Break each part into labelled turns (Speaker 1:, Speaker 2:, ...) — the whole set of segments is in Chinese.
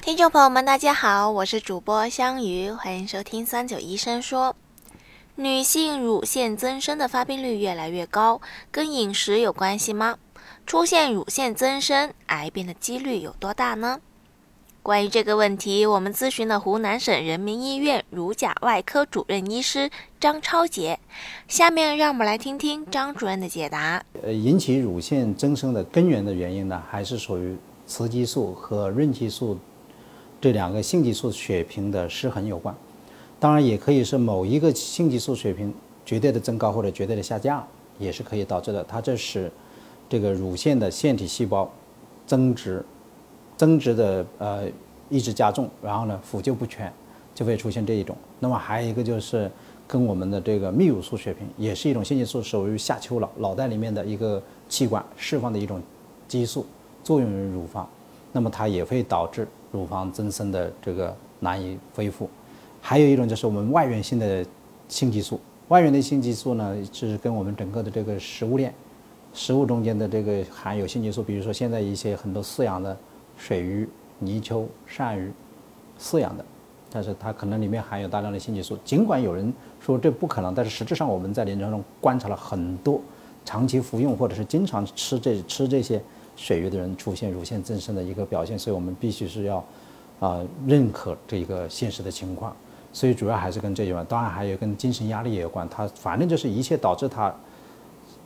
Speaker 1: 听众朋友们，大家好，我是主播香鱼，欢迎收听三九医生说。女性乳腺增生的发病率越来越高，跟饮食有关系吗？出现乳腺增生，癌变的几率有多大呢？关于这个问题，我们咨询了湖南省人民医院乳甲外科主任医师张超杰。下面让我们来听听张主任的解答。
Speaker 2: 呃，引起乳腺增生的根源的原因呢，还是属于雌激素和孕激素这两个性激素水平的失衡有关。当然，也可以是某一个性激素水平绝对的增高或者绝对的下降，也是可以导致的。它这使这个乳腺的腺体细胞增殖。增殖的呃一直加重，然后呢腐旧不全，就会出现这一种。那么还有一个就是跟我们的这个泌乳素水平，也是一种性激素，属于下丘脑脑袋里面的一个器官释放的一种激素，作用于乳房，那么它也会导致乳房增生的这个难以恢复。还有一种就是我们外源性的性激素，外源的性激素呢是跟我们整个的这个食物链，食物中间的这个含有性激素，比如说现在一些很多饲养的。水鱼、泥鳅、鳝鱼饲养的，但是它可能里面含有大量的性激素。尽管有人说这不可能，但是实质上我们在临床中观察了很多长期服用或者是经常吃这吃这些水鱼的人出现乳腺增生的一个表现，所以我们必须是要啊认可这一个现实的情况。所以主要还是跟这有关，当然还有跟精神压力也有关。它反正就是一切导致它。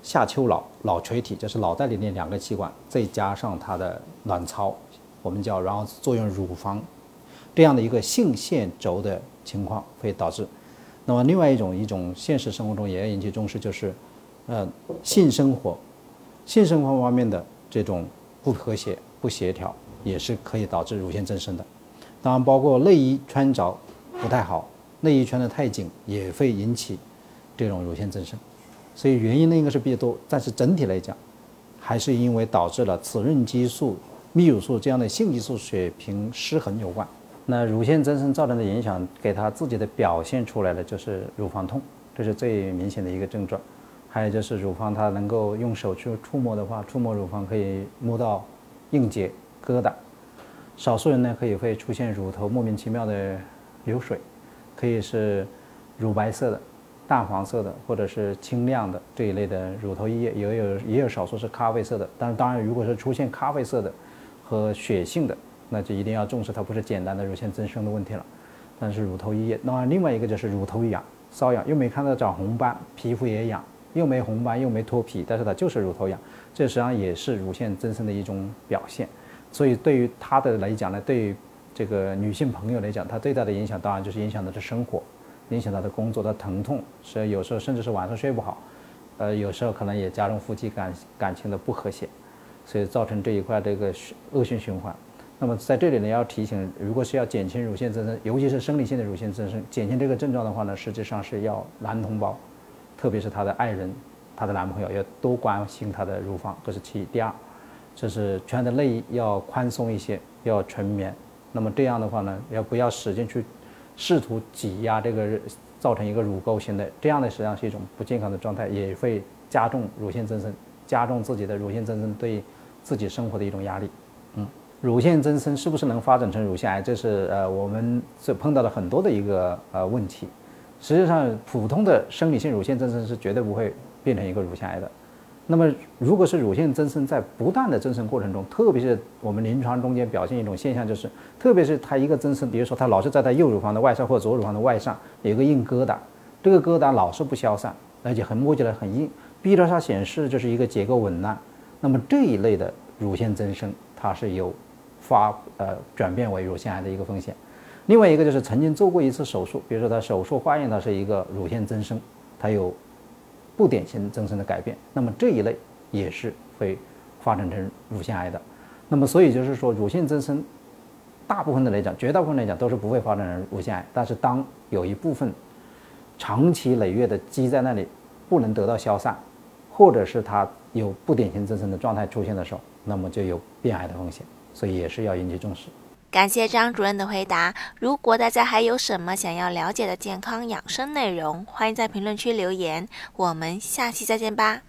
Speaker 2: 下丘脑脑垂体就是脑袋里面两个器官，再加上它的卵巢，我们叫然后作用乳房这样的一个性腺轴的情况会导致。那么另外一种一种现实生活中也要引起重视，就是呃性生活性生活方面的这种不和谐不协调也是可以导致乳腺增生的。当然包括内衣穿着不太好，内衣穿得太紧也会引起这种乳腺增生。所以原因呢应该是比较多，但是整体来讲，还是因为导致了雌孕激素、泌乳素这样的性激素水平失衡有关。那乳腺增生造成的影响，给他自己的表现出来的就是乳房痛，这是最明显的一个症状。还有就是乳房，它能够用手去触摸的话，触摸乳房可以摸到硬结、疙瘩。少数人呢可以会出现乳头莫名其妙的流水，可以是乳白色的。淡黄色的或者是清亮的这一类的乳头溢液，也有也有少数是咖啡色的。但是当然，如果是出现咖啡色的和血性的，那就一定要重视，它不是简单的乳腺增生的问题了。但是乳头溢液，那另外一个就是乳头痒、瘙痒，又没看到长红斑，皮肤也痒，又没红斑又没脱皮，但是它就是乳头痒，这实际上也是乳腺增生的一种表现。所以对于它的来讲呢，对于这个女性朋友来讲，它最大的影响当然就是影响她的生活。影响她的工作的疼痛，所以有时候甚至是晚上睡不好，呃，有时候可能也加重夫妻感感情的不和谐，所以造成这一块这个恶性循环。那么在这里呢，要提醒，如果是要减轻乳腺增生，尤其是生理性的乳腺增生，减轻这个症状的话呢，实际上是要男同胞，特别是他的爱人、他的男朋友要多关心他的乳房，这是其一。第二，就是穿的内衣要宽松一些，要纯棉。那么这样的话呢，要不要使劲去？试图挤压这个，造成一个乳沟型的，这样的实际上是一种不健康的状态，也会加重乳腺增生，加重自己的乳腺增生对自己生活的一种压力。嗯，乳腺增生是不是能发展成乳腺癌？这是呃我们这碰到了很多的一个呃问题。实际上，普通的生理性乳腺增生是绝对不会变成一个乳腺癌的。那么，如果是乳腺增生在不断的增生过程中，特别是我们临床中间表现一种现象，就是特别是它一个增生，比如说它老是在它右乳房的外上或左乳房的外上有一个硬疙瘩，这个疙瘩老是不消散，而且很摸起来很硬，B 超上显示就是一个结构紊乱。那么这一类的乳腺增生，它是有发呃转变为乳腺癌的一个风险。另外一个就是曾经做过一次手术，比如说他手术化验它是一个乳腺增生，它有。不典型增生的改变，那么这一类也是会发展成乳腺癌的。那么所以就是说，乳腺增生大部分的来讲，绝大部分来讲都是不会发展成乳腺癌。但是当有一部分长期累月的积在那里，不能得到消散，或者是它有不典型增生的状态出现的时候，那么就有变癌的风险。所以也是要引起重视。
Speaker 1: 感谢张主任的回答。如果大家还有什么想要了解的健康养生内容，欢迎在评论区留言。我们下期再见吧。